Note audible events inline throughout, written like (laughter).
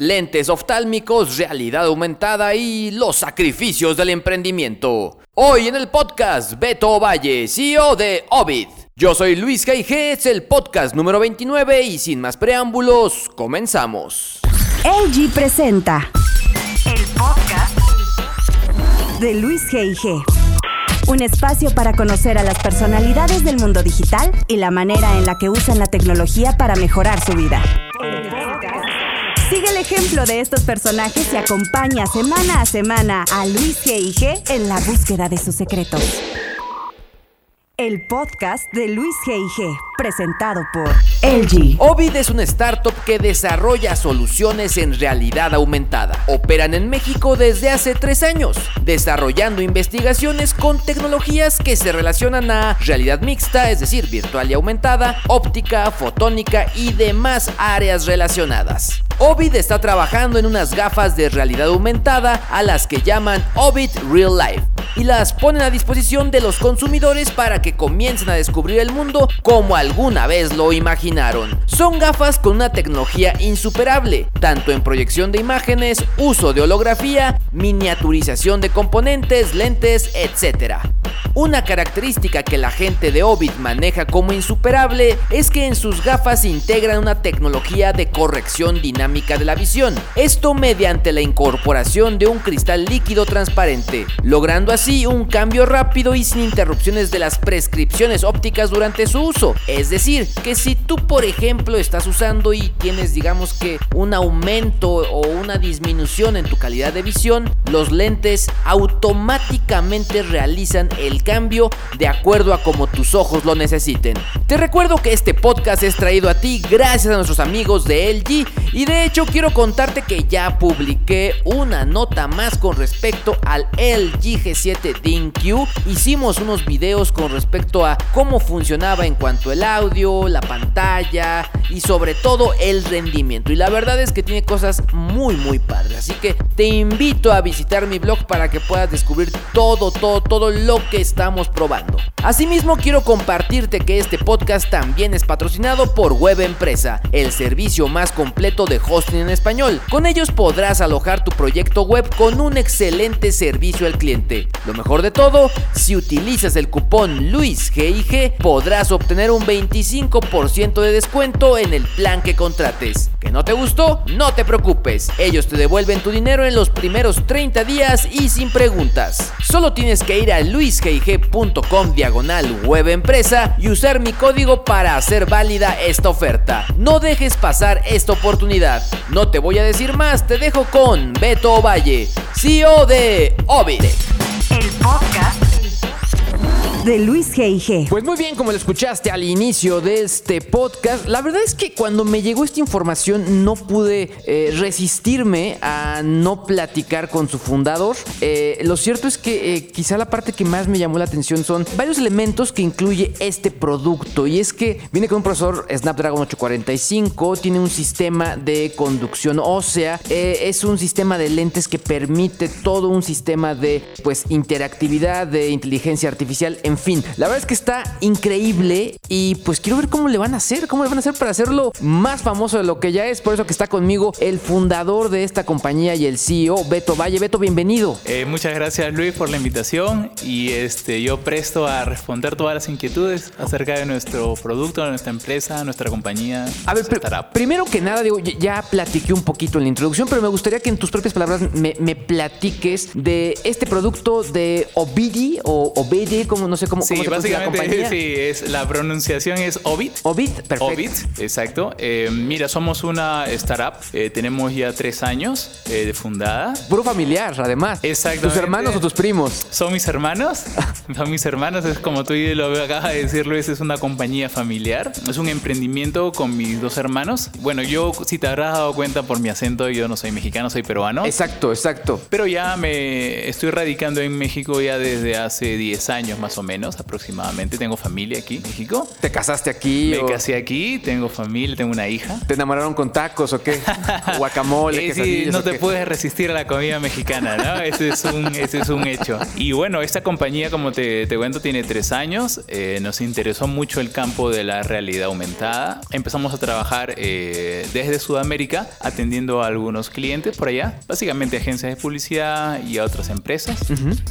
Lentes oftálmicos, realidad aumentada y los sacrificios del emprendimiento. Hoy en el podcast Beto Valle, CEO de Ovid. Yo soy Luis G.I.G., es el podcast número 29 y sin más preámbulos, comenzamos. LG presenta el podcast de Luis G.I.G. Un espacio para conocer a las personalidades del mundo digital y la manera en la que usan la tecnología para mejorar su vida. Sigue el ejemplo de estos personajes y acompaña semana a semana a Luis G.I.G. en la búsqueda de sus secretos. El podcast de Luis G.I.G. presentado por LG. Ovid es una startup que desarrolla soluciones en realidad aumentada. Operan en México desde hace tres años, desarrollando investigaciones con tecnologías que se relacionan a realidad mixta, es decir, virtual y aumentada, óptica, fotónica y demás áreas relacionadas. Ovid está trabajando en unas gafas de realidad aumentada a las que llaman Ovid Real Life y las ponen a disposición de los consumidores para que comiencen a descubrir el mundo como alguna vez lo imaginaron. Son gafas con una tecnología insuperable, tanto en proyección de imágenes, uso de holografía, miniaturización de componentes, lentes, etc. Una característica que la gente de Ovid maneja como insuperable es que en sus gafas integran una tecnología de corrección dinámica de la visión, esto mediante la incorporación de un cristal líquido transparente, logrando así un cambio rápido y sin interrupciones de las prescripciones ópticas durante su uso. Es decir, que si tú por ejemplo estás usando y tienes digamos que un aumento o una disminución en tu calidad de visión, los lentes automáticamente realizan el cambio de acuerdo a como tus ojos lo necesiten. Te recuerdo que este podcast es traído a ti gracias a nuestros amigos de LG y de hecho quiero contarte que ya publiqué una nota más con respecto al LG G7 DinQ. Hicimos unos videos con respecto a cómo funcionaba en cuanto al audio, la pantalla y sobre todo el rendimiento. Y la verdad es que tiene cosas muy muy padres. Así que te invito a visitar mi blog para que puedas descubrir todo, todo, todo lo que estamos probando. Asimismo quiero compartirte que este podcast también es patrocinado por Web Empresa, el servicio más completo de hosting en español. Con ellos podrás alojar tu proyecto web con un excelente servicio al cliente. Lo mejor de todo, si utilizas el cupón LuisGIG podrás obtener un 25% de descuento en el plan que contrates. ¿Que no te gustó? No te preocupes, ellos te devuelven tu dinero en los primeros 30 días y sin preguntas. Solo tienes que ir a luisgig.com diagonal web empresa y usar mi código para hacer válida esta oferta. No dejes pasar esta oportunidad. No te voy a decir más, te dejo con Beto Valle, CEO de Ovid. El podcast de Luis G.I.G. Pues muy bien, como lo escuchaste al inicio de este podcast, la verdad es que cuando me llegó esta información no pude eh, resistirme a no platicar con su fundador. Eh, lo cierto es que eh, quizá la parte que más me llamó la atención son varios elementos que incluye este producto y es que viene con un procesador Snapdragon 845, tiene un sistema de conducción ósea, es un sistema de lentes que permite todo un sistema de pues interactividad de inteligencia artificial fin, la verdad es que está increíble y pues quiero ver cómo le van a hacer, cómo le van a hacer para hacerlo más famoso de lo que ya es. Por eso que está conmigo el fundador de esta compañía y el CEO, Beto Valle. Beto, bienvenido. Eh, muchas gracias Luis por la invitación y este, yo presto a responder todas las inquietudes acerca de nuestro producto, de nuestra empresa, nuestra compañía. A ver, primero que nada, digo, ya platiqué un poquito en la introducción, pero me gustaría que en tus propias palabras me, platiques de este producto de Obidi o Obidi, como no sé cómo, sí, se básicamente, (laughs) Sí, es, la pronunciación es Obid. Obid, perfecto. Obid, exacto. Eh, mira, somos una startup, eh, tenemos ya tres años eh, de fundada. Puro familiar, además. Exacto. ¿Tus hermanos o tus primos? Son mis hermanos, (laughs) son mis hermanos, es como tú lo acabas de decir Luis, es una compañía familiar, es un emprendimiento con mis dos hermanos. Bueno, yo, si te habrás dado cuenta por mi acento, yo no soy mexicano, soy peruano. Exacto, exacto. Pero ya me estoy radicando en México ya desde hace 10 años más o menos, aproximadamente. Tengo familia aquí en México. ¿Te casaste aquí? Me casé aquí, tengo familia, tengo una hija. ¿Te enamoraron con tacos o qué? (laughs) Guacamole, eh, no te puedes resistir a la comida mexicana, ¿no? (laughs) ese, es un, ese es un hecho. Y bueno, esta compañía, como te, te cuento, tiene tres años. Eh, nos interesó mucho el campo de la realidad aumentada. Empezamos a trabajar eh, desde Sudamérica, atendiendo a algunos clientes por allá, básicamente agencias de publicidad y a otras empresas.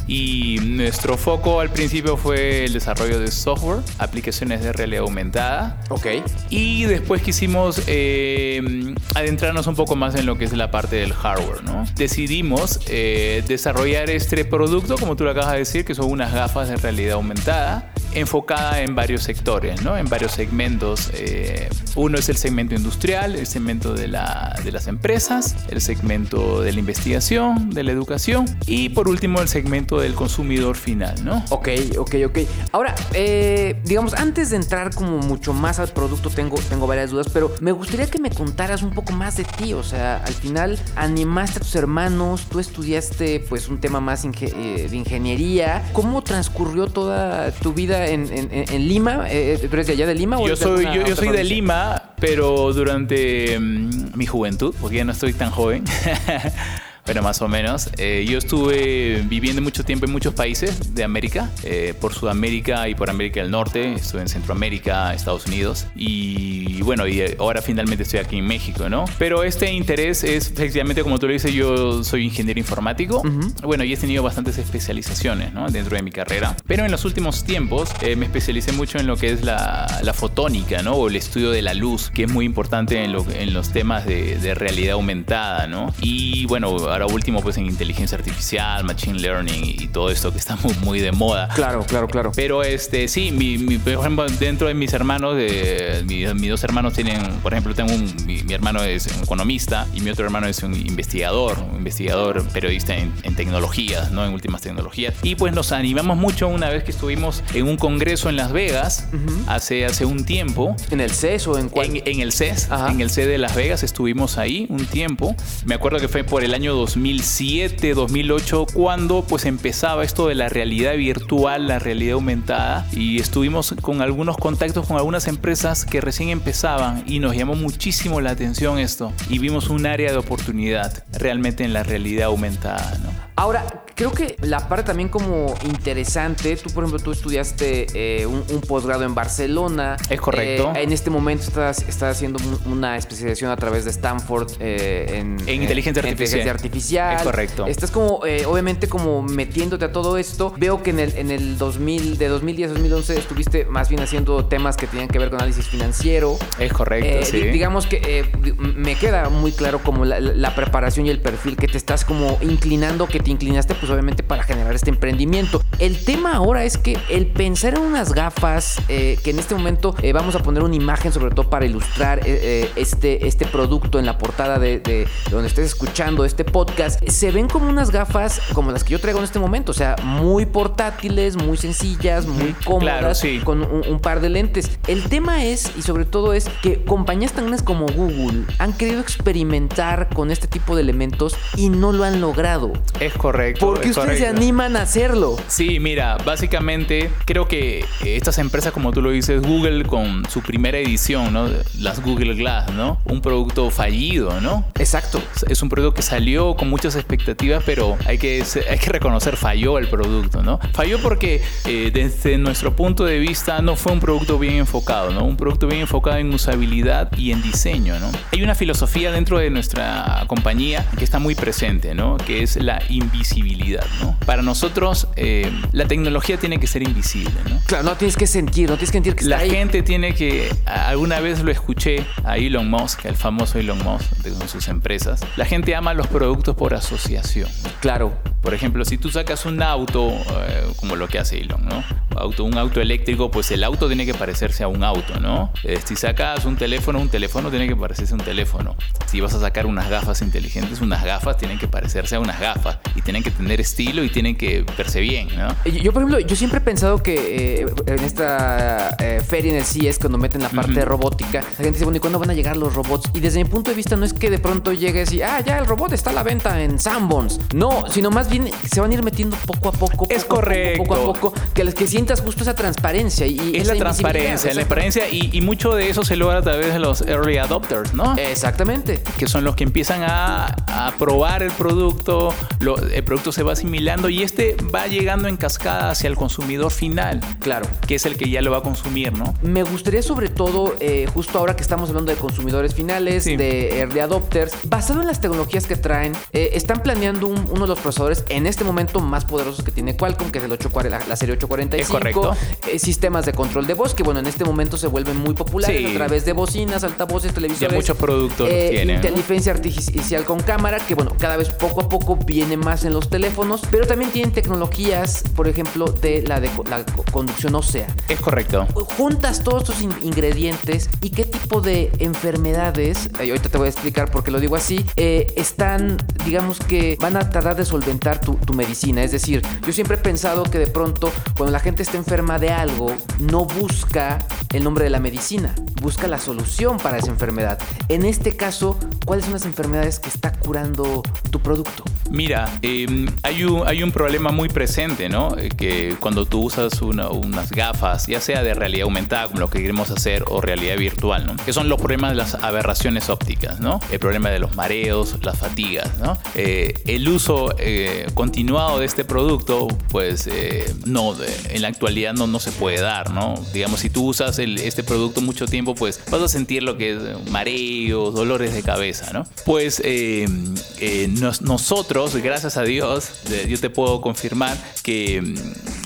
Y nuestro foco al principio fue el desarrollo de software, aplicaciones de realidad aumentada. Ok. Y después quisimos eh, adentrarnos un poco más en lo que es la parte del hardware, ¿no? Decidimos eh, desarrollar este producto, como tú lo acabas de decir, que son unas gafas de realidad aumentada enfocada en varios sectores, ¿no? en varios segmentos. Eh, uno es el segmento industrial, el segmento de, la, de, las empresas, el segmento de la investigación, de la educación y por último el segmento del consumidor final. ¿no? Ok, ok, ok. Ahora, eh, digamos, antes de entrar como mucho más al producto, tengo, tengo varias dudas, pero me gustaría que me contaras un poco más de ti. O sea, al final animaste a tus hermanos, tú estudiaste pues un tema más eh, de ingeniería. ¿Cómo transcurrió toda tu vida en, Lima? Eh, ¿Tú eres de allá de Lima? yo soy, yo, soy de Lima, pero durante mm, mi juventud, porque ya no estoy tan joven. (laughs) Bueno, más o menos. Eh, yo estuve viviendo mucho tiempo en muchos países de América, eh, por Sudamérica y por América del Norte. Estuve en Centroamérica, Estados Unidos. Y bueno, y ahora finalmente estoy aquí en México, ¿no? Pero este interés es efectivamente, como tú lo dices, yo soy ingeniero informático. Bueno, y he tenido bastantes especializaciones, ¿no? Dentro de mi carrera. Pero en los últimos tiempos eh, me especialicé mucho en lo que es la, la, fotónica, ¿no? O el estudio de la luz, que es muy importante en, lo, en los temas de, de realidad aumentada, ¿no? Y bueno, ahora último pues en inteligencia artificial, machine learning y todo esto que está (laughs) muy, muy de moda. Claro, claro, claro. Pero este, sí, mi, por ejemplo, dentro de mis hermanos, de, mis dos hermanos tienen, por ejemplo, tengo un, mi, hermano es un economista y mi otro hermano es un investigador, un investigador periodista en, tecnologías, ¿no? En últimas tecnologías. Y pues nos animamos mucho una vez que estuvimos en un congreso en Las Vegas hace, hace un tiempo. ¿En el CES o en cuál? En, el CES, en el CES de Las Vegas estuvimos ahí un tiempo. Me acuerdo que fue por el año 2007, 2008, cuando pues empezaba esto de la realidad virtual, la realidad aumentada y estuvimos con algunos contactos con algunas empresas que recién empezaban y nos llamó muchísimo la atención esto y vimos un área de oportunidad realmente en la realidad aumentada. Ahora, creo que la parte también como interesante, tú por ejemplo, tú estudiaste eh, un, posgrado en Barcelona. Es correcto. Eh, en este momento estás, estás, haciendo una especialización a través de Stanford eh, en, inteligencia, artificial. artificial. Es correcto. Estás como, obviamente como metiéndote a todo esto. Veo que en el, en el 2000, de 2010 a 2011 estuviste más bien haciendo temas que tenían que ver con análisis financiero. Es correcto, sí. Digamos que me queda muy claro como la, la, preparación y el perfil que te estás como inclinando, que te inclinaste pues obviamente para generar este emprendimiento. El tema ahora es que el pensar en unas gafas, eh, que en este momento eh, vamos a poner una imagen sobre todo para ilustrar eh, este, este producto en la portada de, donde estés escuchando este podcast, se ven como unas gafas como las que yo traigo en este momento, o sea, muy portátiles, muy sencillas, muy cómodas, con un, par de lentes. El tema es, y sobre todo es, que compañías tan grandes como Google han querido experimentar con este tipo de elementos y no lo han logrado. Es correcto. ¿Por qué ustedes se animan a hacerlo? Sí, mira, básicamente creo que estas empresas, como tú lo dices, Google con su primera edición, ¿no? Las Google Glass, ¿no? Un producto fallido, ¿no? Exacto. Es un producto que salió con muchas expectativas, pero hay que, hay que reconocer, falló el producto, ¿no? Falló porque eh, desde nuestro punto de vista no fue un producto bien enfocado, ¿no? Un producto bien enfocado en usabilidad y en diseño, ¿no? Hay una filosofía dentro de nuestra compañía que está muy presente, ¿no? Que es la invisibilidad, ¿no? Para nosotros, eh, la tecnología tiene que ser invisible, ¿no? Claro, no tienes que sentir, no tienes que sentir que La está ahí. gente tiene que, alguna vez lo escuché a Elon Musk, el famoso Elon Musk, de con sus empresas. La gente ama los productos por asociación. Claro. Por ejemplo, si tú sacas un auto, eh, como lo que hace Elon, ¿no? Auto, un auto eléctrico, pues el auto tiene que parecerse a un auto, ¿no? Eh, si sacas un teléfono, un teléfono tiene que parecerse a un teléfono. Si vas a sacar unas gafas inteligentes, unas gafas tienen que parecerse a unas gafas. Y tienen que tener estilo y tienen que verse bien, ¿no? Eh, Yo, yo, por ejemplo, yo siempre he pensado que eh, en esta eh, feria en el CES, cuando meten la parte de robótica, la gente dice, bueno, ¿y cuándo van a llegar los robots? Y desde mi punto de vista no es que de pronto llegues y, ah, ya el robot está a la venta en Sanborns. No, sino más bien se van a ir metiendo poco a poco. Es poco a poco, correcto. Poco a poco, que, les- que sientas justo esa transparencia. Y Es esa la transparencia, la transparencia y, y mucho de eso se logra a través de los early adopters, ¿no? Exactamente. que son los que empiezan a, a probar el producto, lo- el producto se va asimilando y este va llegando en cascada hacia el consumidor final, Claro. que es el que ya lo va a consumir, ¿no? Me gustaría sobre todo, eh, justo ahora que estamos hablando de consumidores finales, Sí. de early adopters, basado en las tecnologías que traen, eh, están planeando un- uno de los procesadores en este momento más poderosos que tiene Qualcomm, que es el 840, la, serie 845. Es correcto. Eh, sistemas de control de voz, que bueno, en este momento se vuelven muy populares Sí. a través de bocinas, altavoces, televisores. muchos productos eh. Inteligencia artificial con cámara, que bueno, cada vez poco a poco viene más en los teléfonos, pero también tienen tecnologías, por ejemplo, de la, de la co- conducción ósea Es correcto. juntas todos estos in- ingredientes y qué tipo de enfermedades, eh, ahorita te voy a explicar por qué lo digo así, eh, están, digamos que van a tratar de solventar tu, tu medicina. Es decir, yo siempre he pensado que de pronto cuando la gente está enferma de algo, no busca el nombre de la medicina, busca la solución para esa enfermedad. En este caso, ¿cuáles son las enfermedades que está curando tu producto? Mira, eh, hay, un, hay un problema muy presente, ¿no? Eh, Que cuando tú usas una- unas gafas, ya sea de realidad aumentada, como lo que queremos hacer, o realidad virtual, ¿no? Que son los problemas de las aberraciones ópticas, ¿no? El problema de los mareos, las fatigas, ¿no? Eh, el uso eh, continuado de este producto, pues eh, no, en la actualidad no, no se puede dar, ¿no? Digamos, si tú usas este producto mucho tiempo, pues vas a sentir lo que es mareos, dolores de cabeza, ¿no? Pues eh, eh, nos- nosotros, gracias a Dios, yo te puedo confirmar que,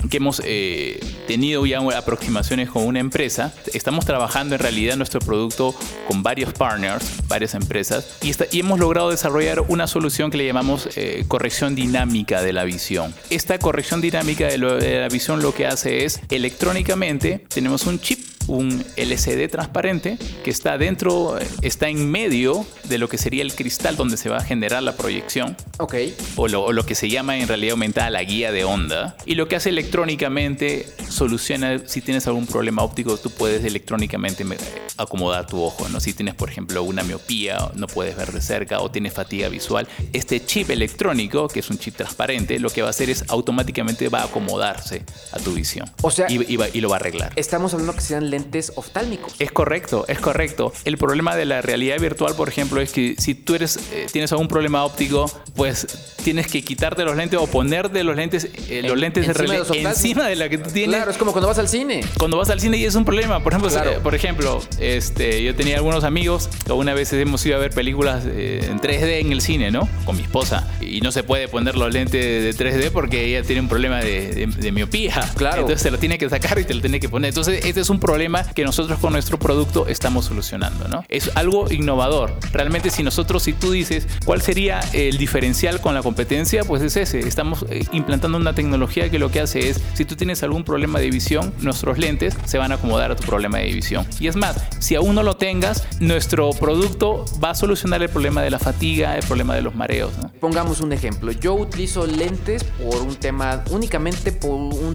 que hemos eh, tenido ya aproximaciones con una empresa. Estamos trabajando en realidad nuestro producto con varios partners, varias empresas, y, hemos logrado desarrollar una solución que le llamamos eh, corrección dinámica de la visión. Esta corrección dinámica de la visión lo que hace es electrónicamente, tenemos un chip un LCD transparente que está dentro, está en medio de lo que sería el cristal donde se va a generar la proyección Ok. o lo, o lo que se llama en realidad aumentada la guía de onda. Y lo que hace electrónicamente soluciona si tienes algún problema óptico, tú puedes electrónicamente me- acomodar tu ojo. ¿no? Si tienes, por ejemplo, una miopía, no puedes ver de cerca o tienes fatiga visual, este chip electrónico, que es un chip transparente, lo que va a hacer es automáticamente va a acomodarse a tu visión. O sea- y, y va- y lo va a arreglar. Estamos hablando que sean lentes oftálmicos. Es correcto, es correcto. El problema de la realidad virtual, por ejemplo, es que si tú eres, eh, tienes algún problema óptico, pues tienes que quitarte los lentes o ponerte los lentes, eh, los En- lentes de encima de los encima de la que tú tienes. Claro, es como cuando vas al cine. Cuando vas al cine y es un problema. Por ejemplo, Claro. eh, por ejemplo, este, yo tenía algunos amigos que una vez hemos ido a ver películas eh, en 3D en el cine, ¿no? Con mi esposa. Y no se puede poner los lentes de 3D porque ella tiene un problema de, de- de miopía. Claro. Entonces se lo tiene que sacar y te lo tiene que poner. Entonces, este es un problema que nosotros con nuestro producto estamos solucionando, ¿no? Es algo innovador. Realmente, si nosotros, si tú dices cuál sería el diferencial con la competencia, pues es ese. Estamos eh, implantando una tecnología que lo que hace es, si tú tienes algún problema de visión, nuestros lentes se van a acomodar a tu problema de visión. Y es más, si aún no lo tengas, nuestro producto va a solucionar el problema de la fatiga, el problema de los mareos. Pongamos un ejemplo. Yo utilizo lentes por un tema, únicamente por un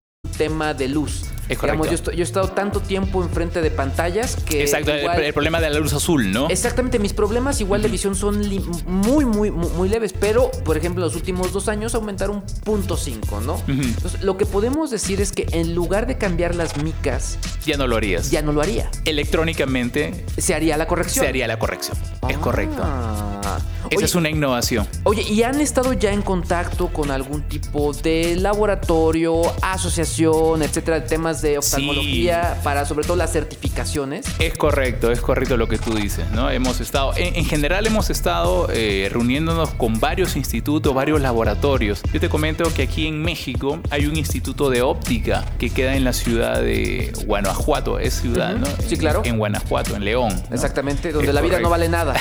Tema de luz. Es Digamos, correcto. yo, estoy- yo he estado tanto tiempo enfrente de pantallas que. Exacto, el- igual- el, problema de la luz azul, ¿no? Exactamente, mis problemas igual de visión son muy, muy, muy, muy leves, pero por ejemplo, los últimos dos años aumentaron punto .5, ¿no? Entonces, lo que podemos decir es que en lugar de cambiar las micas, Ya no lo harías. ya no lo haría. Electrónicamente Se haría la corrección. se haría la corrección. Es Ah. correcto. Esa Oye, es una innovación. Oye, ¿y han estado ya en contacto con algún tipo de laboratorio, asociación, etcétera, de temas de oftalmología para sobre todo las certificaciones? Es correcto, es correcto lo que tú dices, ¿no? Hemos estado, en, en general hemos estado eh, reuniéndonos con varios institutos, varios laboratorios. Yo te comento que aquí en México hay un instituto de óptica que queda en la ciudad de Guanajuato, es ciudad. ¿no? Sí, claro. En Guanajuato, en León. ¿no? Exactamente, donde Es la vida no vale nada.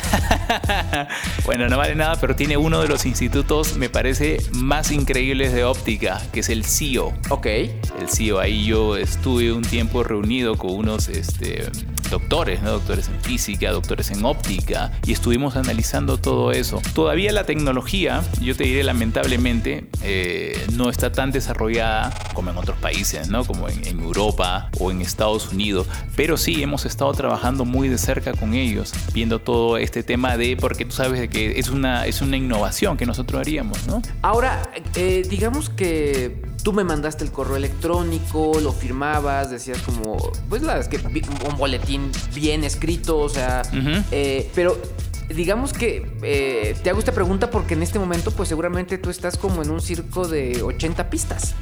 (laughs) bueno, no vale nada, pero tiene uno de los institutos, me parece, más increíbles de óptica, que es el CIO. ok. el CIO. Ahí yo estuve un tiempo reunido con unos este, doctores, ¿no? doctores en física, doctores en óptica, y estuvimos analizando todo eso. Todavía la tecnología, yo te diré lamentablemente, eh, no está tan desarrollada como en otros países, ¿no? como en, Europa o en Estados Unidos, pero sí hemos estado trabajando muy de cerca con ellos, viendo todo este tema de, porque tú sabes que es una, es una innovación que nosotros haríamos, ¿no? Ahora, eh, digamos que tú me mandaste el correo electrónico, lo firmabas, decías como, pues la es que un boletín bien escrito, o sea, eh, pero digamos que eh, te hago esta pregunta porque en este momento pues seguramente tú estás como en un circo de 80 pistas,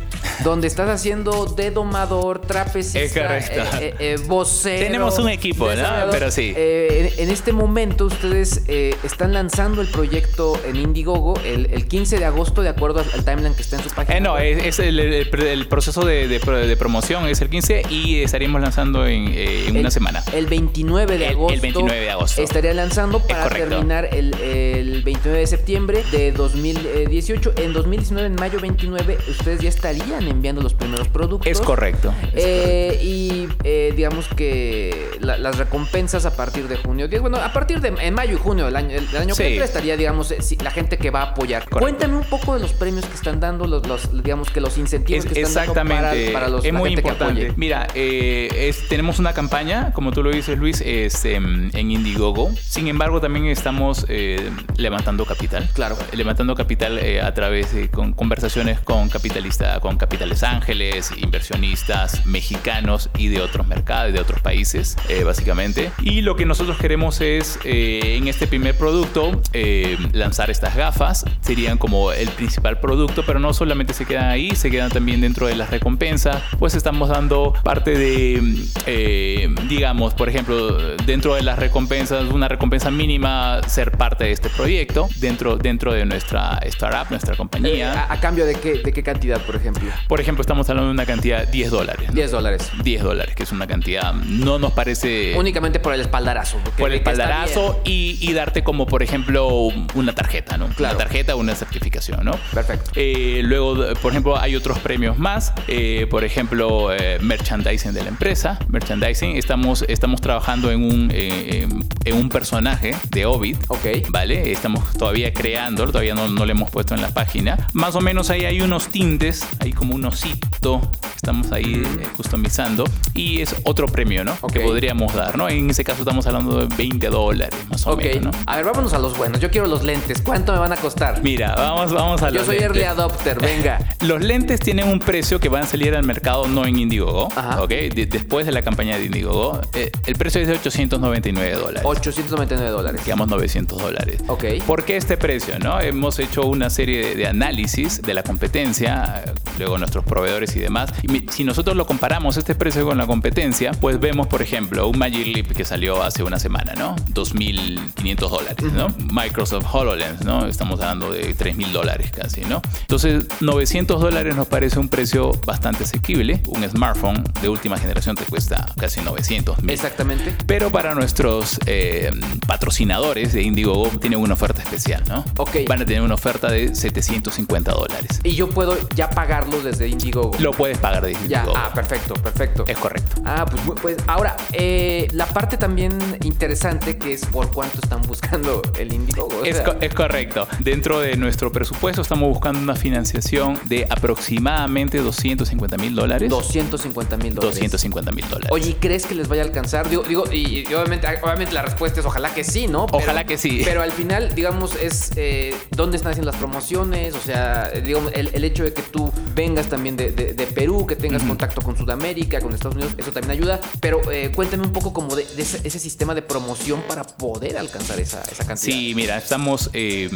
donde estás haciendo de domador, trapecista, Es correcto. eh, eh, vocero, Tenemos un equipo, ¿no? Pero sí. En, en este momento ustedes están lanzando el proyecto en Indiegogo el, el 15 de agosto de acuerdo al, timeline que está en su página. Eh, no, web. es, es el, el- el proceso de, de pro- de promoción es el 15 y estaríamos lanzando en, una semana. El 29 de El- el agosto. 29 de agosto. Estaría lanzando para correcto. terminar el, el 29 de septiembre de 2018. En 2019, en mayo 29, ustedes ya estarían enviando los primeros productos. Es correcto. es Eh, y eh, digamos que la- las recompensas a partir de junio, bueno, a partir de en mayo y junio del año, del año Sí. que entra estaría, digamos, eh, si- la gente que va a apoyar. Correcto. Cuéntame un poco de los premios que están dando, los, los- digamos que los incentivos Es- que están exactamente, dando para, para los, es la muy gente que importante. apoye. Mira, eh, es- tenemos una campaña, como tú lo dices, Luis, es, em, en Indiegogo. Sin embargo, también estamos eh, levantando capital. Claro. Levantando capital eh, a través de con conversaciones con capitalistas, con capitales ángeles, inversionistas mexicanos y de otros mercados, de otros países, eh, básicamente. Y lo que nosotros queremos es, eh, en este primer producto, eh, lanzar estas gafas. Serían como el principal producto, pero no solamente se quedan ahí, se quedan también dentro de las recompensas. Pues estamos dando parte de, eh, digamos, por ejemplo, dentro de las recompensas, una recompensa mínima, ser parte de este proyecto, dentro, dentro de nuestra startup, nuestra Eh, compañía. a, a cambio de qué, de qué cantidad, por ejemplo? Por ejemplo, estamos hablando de una cantidad de 10 dólares. ¿no? 10 dólares. 10 dólares, que es una cantidad, no nos parece... Únicamente por el espaldarazo. por el espaldarazo y, y darte como, por ejemplo, una tarjeta, ¿no? Claro. Una tarjeta o una certificación, ¿no? Perfecto. Eh, luego, por ejemplo, hay otros premios más. Eh, por ejemplo, eh, merchandising de la empresa. Merchandising. Estamos, estamos trabajando en un, eh, en- en un personaje de Ovid. Ok. ¿Vale? Estamos todavía creando, todavía no, no lo hemos puesto en la página. Más o menos ahí hay unos tintes, hay como un osito que estamos ahí eh, customizando. Y es otro premio, ¿no? Que podríamos dar, ¿no? En ese caso estamos hablando de 20 dólares, más o menos, ¿no? A ver, vámonos a los buenos. Yo quiero los lentes. ¿Cuánto me van a costar? Mira, vamos, vamos a Yo los soy early adopter, venga. (laughs) Los lentes tienen un precio que van a salir al mercado no en Indiegogo, Ajá. ¿ok? De- después de la campaña de Indiegogo. eh, el precio es de 899 dólares. 899 dólares. Digamos 900 dólares. Ok. ¿Por qué este precio? No? Hemos hecho una serie de, de análisis de la competencia, luego nuestros proveedores y demás. Y si nosotros lo comparamos este precio con la competencia, pues vemos, por ejemplo, un Magic Leap que salió hace una semana, ¿no? 2.500 dólares, ¿no? Microsoft HoloLens, ¿no? Estamos hablando de 3.000 dólares casi, ¿no? Entonces, 900 dólares nos parece un precio bastante asequible. Un smartphone de última generación te cuesta casi 900 mil. Exactamente. Pero para nuestros eh, patrocinadores de Indiegogo tienen una oferta especial, ¿no? Ok. Van a tener una oferta de 750 dólares. Y yo puedo ya pagarlos desde Indiegogo. Lo puedes pagar de Ya, Indiegogo. ah, perfecto, perfecto. Es correcto. Ah, pues, pues ahora, eh, la parte también interesante que es por cuánto están buscando el Indiegogo. Es, sea, co- es correcto. Dentro de nuestro presupuesto estamos buscando una financiación de aproximadamente 250 mil dólares. 250 mil dólares. 250 mil dólares. Oye, ¿y ¿crees que les vaya a alcanzar? Digo, digo y, y obviamente, obviamente la respuesta es ojalá que sí, ¿no? Ojalá que sí. Pero al final, digamos, es eh, dónde están haciendo las promociones, o sea, digamos, el, el hecho de que tú vengas también de, de- de Perú, que tengas contacto con Sudamérica, con Estados Unidos, eso también ayuda. Pero eh, cuéntame un poco como de, de ese, ese sistema de promoción para poder alcanzar esa, esa cantidad. Sí, mira, estamos, eh,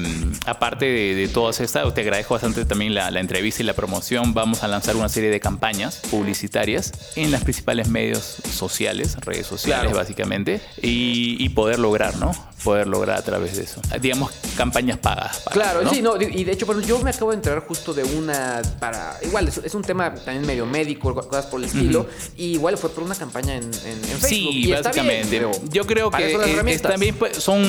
aparte de, de todas estas, te agradezco bastante también la, la entrevista y la promoción. Vamos a lanzar una serie de campañas publicitarias en las principales medios sociales, redes sociales Claro. básicamente, y, y poder lograr, ¿no? Poder lograr a través de eso. Digamos, campañas pagas. pagas, Claro, ¿no? sí, no, y de hecho, bueno, yo me acabo de enterar justo de una para. Igual, es, es un tema también medio médico, cosas por el estilo. Y igual fue por una campaña en, en, en Facebook. Sí, y está bien, básicamente. pero Yo creo que también pues, son,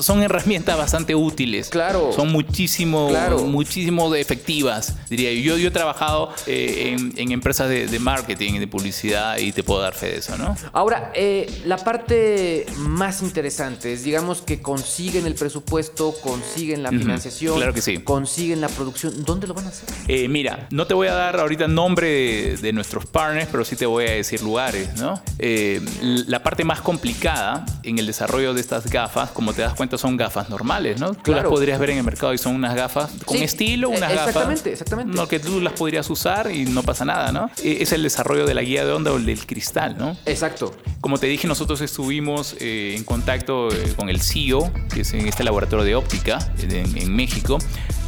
son herramientas bastante útiles. Claro. Son muchísimo, Claro. muchísimo de efectivas, diría yo. Yo, yo he trabajado eh, en, en empresas de, de marketing, de publicidad y te puedo dar fe de eso, ¿no? Ahora, eh, la parte más interesante es, digamos, que consiguen el presupuesto, consiguen la financiación, claro que sí. consiguen la producción. ¿Dónde lo van a hacer? Eh, mira, no te voy a dar ahorita nombre de, de nuestros partners, pero sí te voy a decir lugares, ¿no? Eh, la parte más complicada en el desarrollo de estas gafas, como te das cuenta, son gafas normales, ¿no? Tú las Claro. podrías ver en el mercado y son unas gafas con Sí, estilo, eh, unas gafas. exactamente, exactamente. No, que tú las podrías usar y no pasa nada, ¿no? Eh, Es el desarrollo de la guía de onda o el del cristal, ¿no? Exacto. Como te dije, nosotros estuvimos eh, en contacto eh, con el CIO, que es en este laboratorio de óptica en, en México,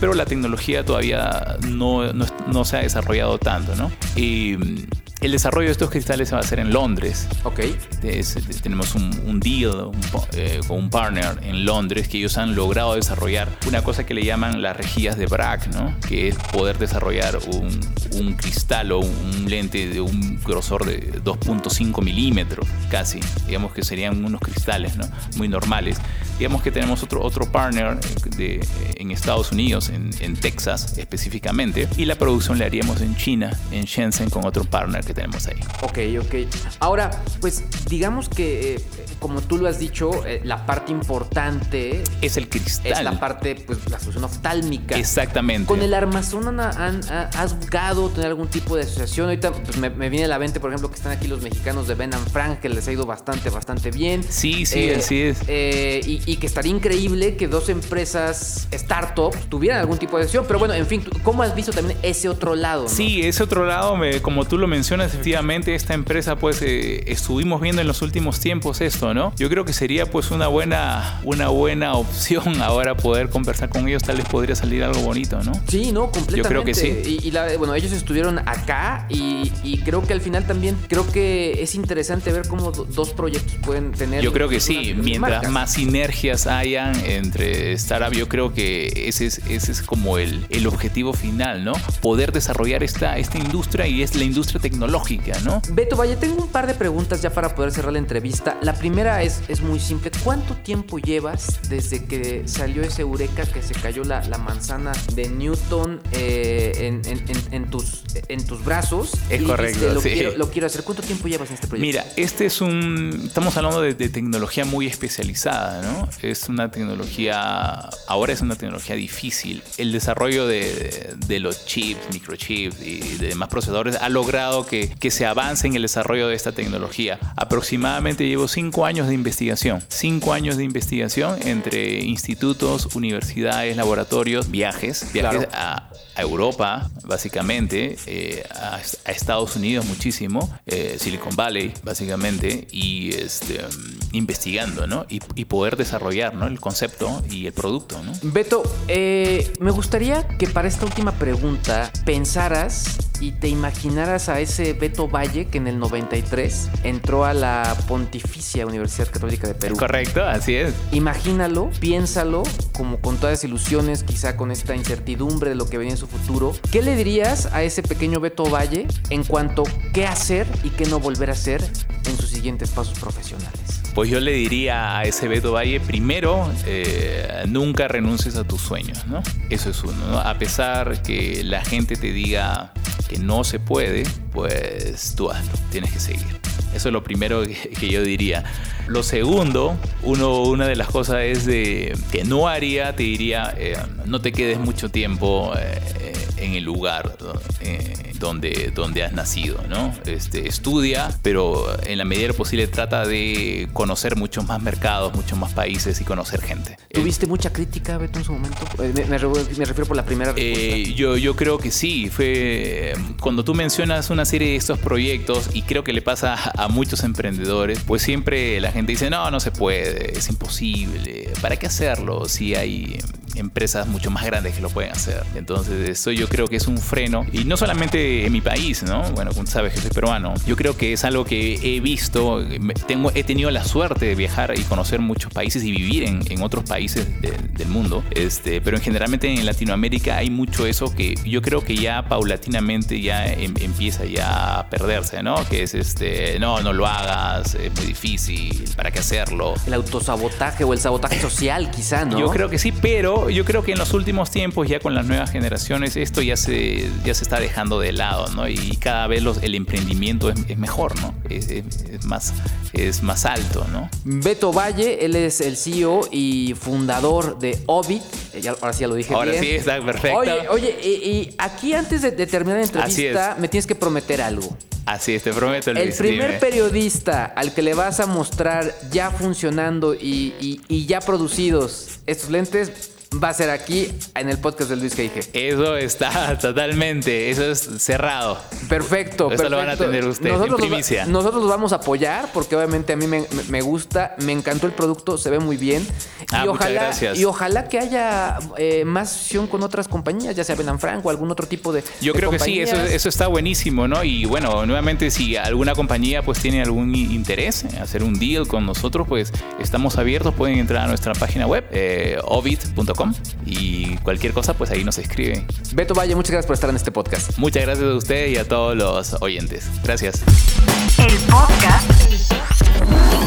pero la tecnología todavía no, no, no se ha desarrollado tanto, ¿no? Y mm, el desarrollo de estos cristales se va a hacer en Londres. Ok. Es- tenemos un, un deal un eh, con un partner en Londres que ellos han logrado desarrollar una cosa que le llaman las rejillas de Bragg, ¿no? que es poder desarrollar un, un cristal o un, un lente de un grosor de 2.5 milímetros casi, digamos que serían unos cristales ¿no? muy normales. Digamos que tenemos otro, otro partner de, en Estados Unidos, en, en Texas específicamente, y la producción la haríamos en China, en Shenzhen, con otro partner que tenemos ahí. Ok, ok. Ahora, pues digamos que, eh, como tú lo has dicho, eh, la parte importante Es el cristal. es la parte, pues, la solución oftálmica. Exactamente. Con el armazón, ¿has buscado tener algún tipo de asociación? Ahorita pues, me, me viene a la mente, por ejemplo, que están aquí los mexicanos de Ben and Frank, que les ha ido bastante, bastante bien. Sí, sí, así es. eh, y, y que estaría increíble que dos empresas startup tuvieran algún tipo de asociación. Pero bueno, en fin, ¿tú- ¿cómo has visto también ese otro lado? no? Sí, ese otro lado, me- como tú lo mencionas, efectivamente esta empresa, pues eh, estuvimos viendo en los últimos tiempos esto, ¿no? Yo creo que sería pues una buena, una buena (laughs) opción ahora poder conversar con ellos, tal vez podría salir algo bonito, ¿no? Sí, no, completamente. Yo creo que sí. Y, y la- bueno, ellos estuvieron acá y, y creo que al final también creo que es interesante ver cómo do- dos proyectos pueden tener. Yo creo que sí, mientras marcas. más sinergias hayan entre startup, yo creo que ese es, ese es como el, el objetivo final, ¿no? Poder desarrollar esta, esta industria y es la industria tecnológica, ¿no? Beto Valle, tengo un par de preguntas ya para poder cerrar la entrevista. La primera primera es, es muy simple. ¿Cuánto tiempo llevas desde que salió ese eureka que se cayó la, la manzana de Newton eh, en, en- en- en tus, en tus brazos? Es Y correcto, lo, sí. quiero, lo quiero hacer. ¿Cuánto tiempo llevas en este proyecto? Mira, este es un. Estamos hablando de, de tecnología muy especializada, ¿no? Es una tecnología. Ahora es una tecnología difícil. El desarrollo de, de los chips, microchips y de demás procesadores ha logrado que, que se avance en el desarrollo de esta tecnología. Aproximadamente llevo cinco años de investigación. Cinco años de investigación entre institutos, universidades, laboratorios, viajes, viajes Claro. a, a Europa, básicamente, eh, a, a Estados Unidos muchísimo, eh, Silicon Valley, básicamente, y este, mm, investigando, ¿no? Y, y poder desarrollar, ¿no? El concepto y el producto, ¿no? Beto, eh, me gustaría que para esta última pregunta pensaras y te imaginaras a ese Beto Valle que en el 93 entró a la Pontificia Universidad Católica de Perú. Correcto, así es. Imagínalo, piénsalo, como con todas las ilusiones, quizá con esta incertidumbre de lo que venía en su futuro. ¿Qué le dirías a ese pequeño Beto Valle en cuanto qué hacer y qué no volver a hacer en sus siguientes pasos profesionales? Pues yo le diría a ese Beto Valle, primero, eh, nunca renuncies a tus sueños, ¿no? Eso es uno, ¿no? A pesar que la gente te diga que no se puede, pues tú hazlo, tienes que seguir. Eso es lo primero que, yo diría. Lo segundo, uno, una de las cosas es de que no haría, te diría, eh, no te quedes mucho tiempo eh, en el lugar eh, donde, donde has nacido, ¿no? Este, estudia, pero en la medida de lo posible trata de conocer muchos más mercados, muchos más países y conocer gente. ¿Tuviste mucha crítica, Beto, en su momento? Eh, Me, me me refiero por la primera. Eh, yo, yo creo que sí, fue cuando tú mencionas una serie de estos proyectos y creo que le pasa a muchos emprendedores, pues siempre la gente dice, no, no se puede, es imposible, ¿para qué hacerlo si hay empresas mucho más grandes que lo pueden hacer? Entonces eso yo creo que es un freno y no solamente en mi país, ¿no? Bueno, como tú sabes que soy peruano, yo creo que es algo que he visto, tengo, he tenido la suerte de viajar y conocer muchos países y vivir en, en otros países de- del mundo, este, pero en generalmente en Latinoamérica hay mucho eso que yo creo que ya paulatinamente ya em- empieza ya a perderse, ¿no? Que es este, no, no lo hagas, es muy difícil, ¿para qué hacerlo? El autosabotaje o el sabotaje (laughs) social, quizá, ¿no? Yo creo que sí, pero yo creo que en los últimos tiempos, ya con las nuevas generaciones, esto ya se, ya se está dejando de lado, ¿no? Y cada vez los- el emprendimiento es, es mejor, ¿no? Es, es- es más, es más alto, ¿no? Beto Valle, él es el CEO y fundador de Ovid. Eh, ya- ahora sí ya lo dije Ahora bien. sí, está perfecto. Oye, oye, y, y aquí antes de, de terminar la entrevista, me tienes que prometer algo. Así es, te prometo, El Luis. primer dime. periodista al que le vas a mostrar ya funcionando y, y- y ya producidos estos lentes va a ser aquí en el podcast de Luis G.I.G. Eso está (laughs) totalmente, eso es cerrado. Perfecto, Eso lo van a tener ustedes, en los va- primicia. nosotros los vamos a apoyar porque obviamente a mí me, gusta, me encantó el producto, se ve muy bien. Ah, y, muchas ojalá, gracias. y ojalá que haya eh, más acción con otras compañías, ya sea Frank o algún otro tipo de. Yo de creo que sí, eso, eso está buenísimo, ¿no? Y bueno, nuevamente si alguna compañía pues tiene algún interés en hacer un deal con nosotros, pues estamos abiertos, pueden entrar a nuestra página web, eh, ovid.com y cualquier cosa pues ahí nos escriben. Beto Valle, muchas gracias por estar en este podcast. Muchas gracias a ustedes y a todos los oyentes. Gracias. El podcast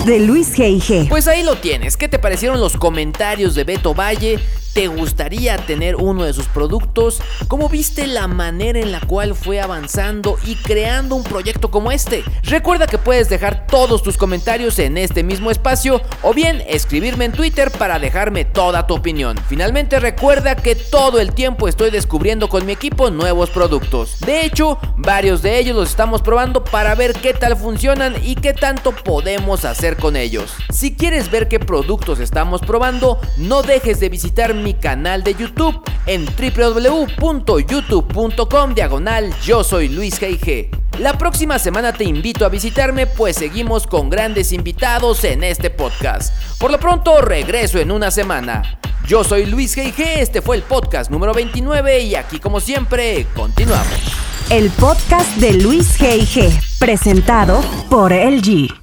de Luis G.I.G. Pues ahí lo tienes. ¿Qué te parecieron los comentarios de Beto Valle? ¿Te gustaría tener uno de sus productos? ¿Cómo viste la manera en la cual fue avanzando y creando un proyecto como este? Recuerda que puedes dejar todos tus comentarios en este mismo espacio o bien escribirme en Twitter para dejarme toda tu opinión. Finalmente recuerda que todo el tiempo estoy descubriendo con mi equipo nuevos productos. De hecho, varios de ellos los estamos probando para ver qué tal funcionan y qué tanto podemos hacer con ellos. Si quieres ver qué productos estamos probando, no dejes de visitar mi canal de YouTube en www.youtube.com diagonal yo soy Luis G.I.G. La próxima semana te invito a visitarme pues seguimos con grandes invitados en este podcast. Por lo pronto regreso en una semana. Yo soy Luis G.I.G. Este fue el podcast número 29 y aquí como siempre continuamos. El podcast de Luis G.I.G. Presentado por LG.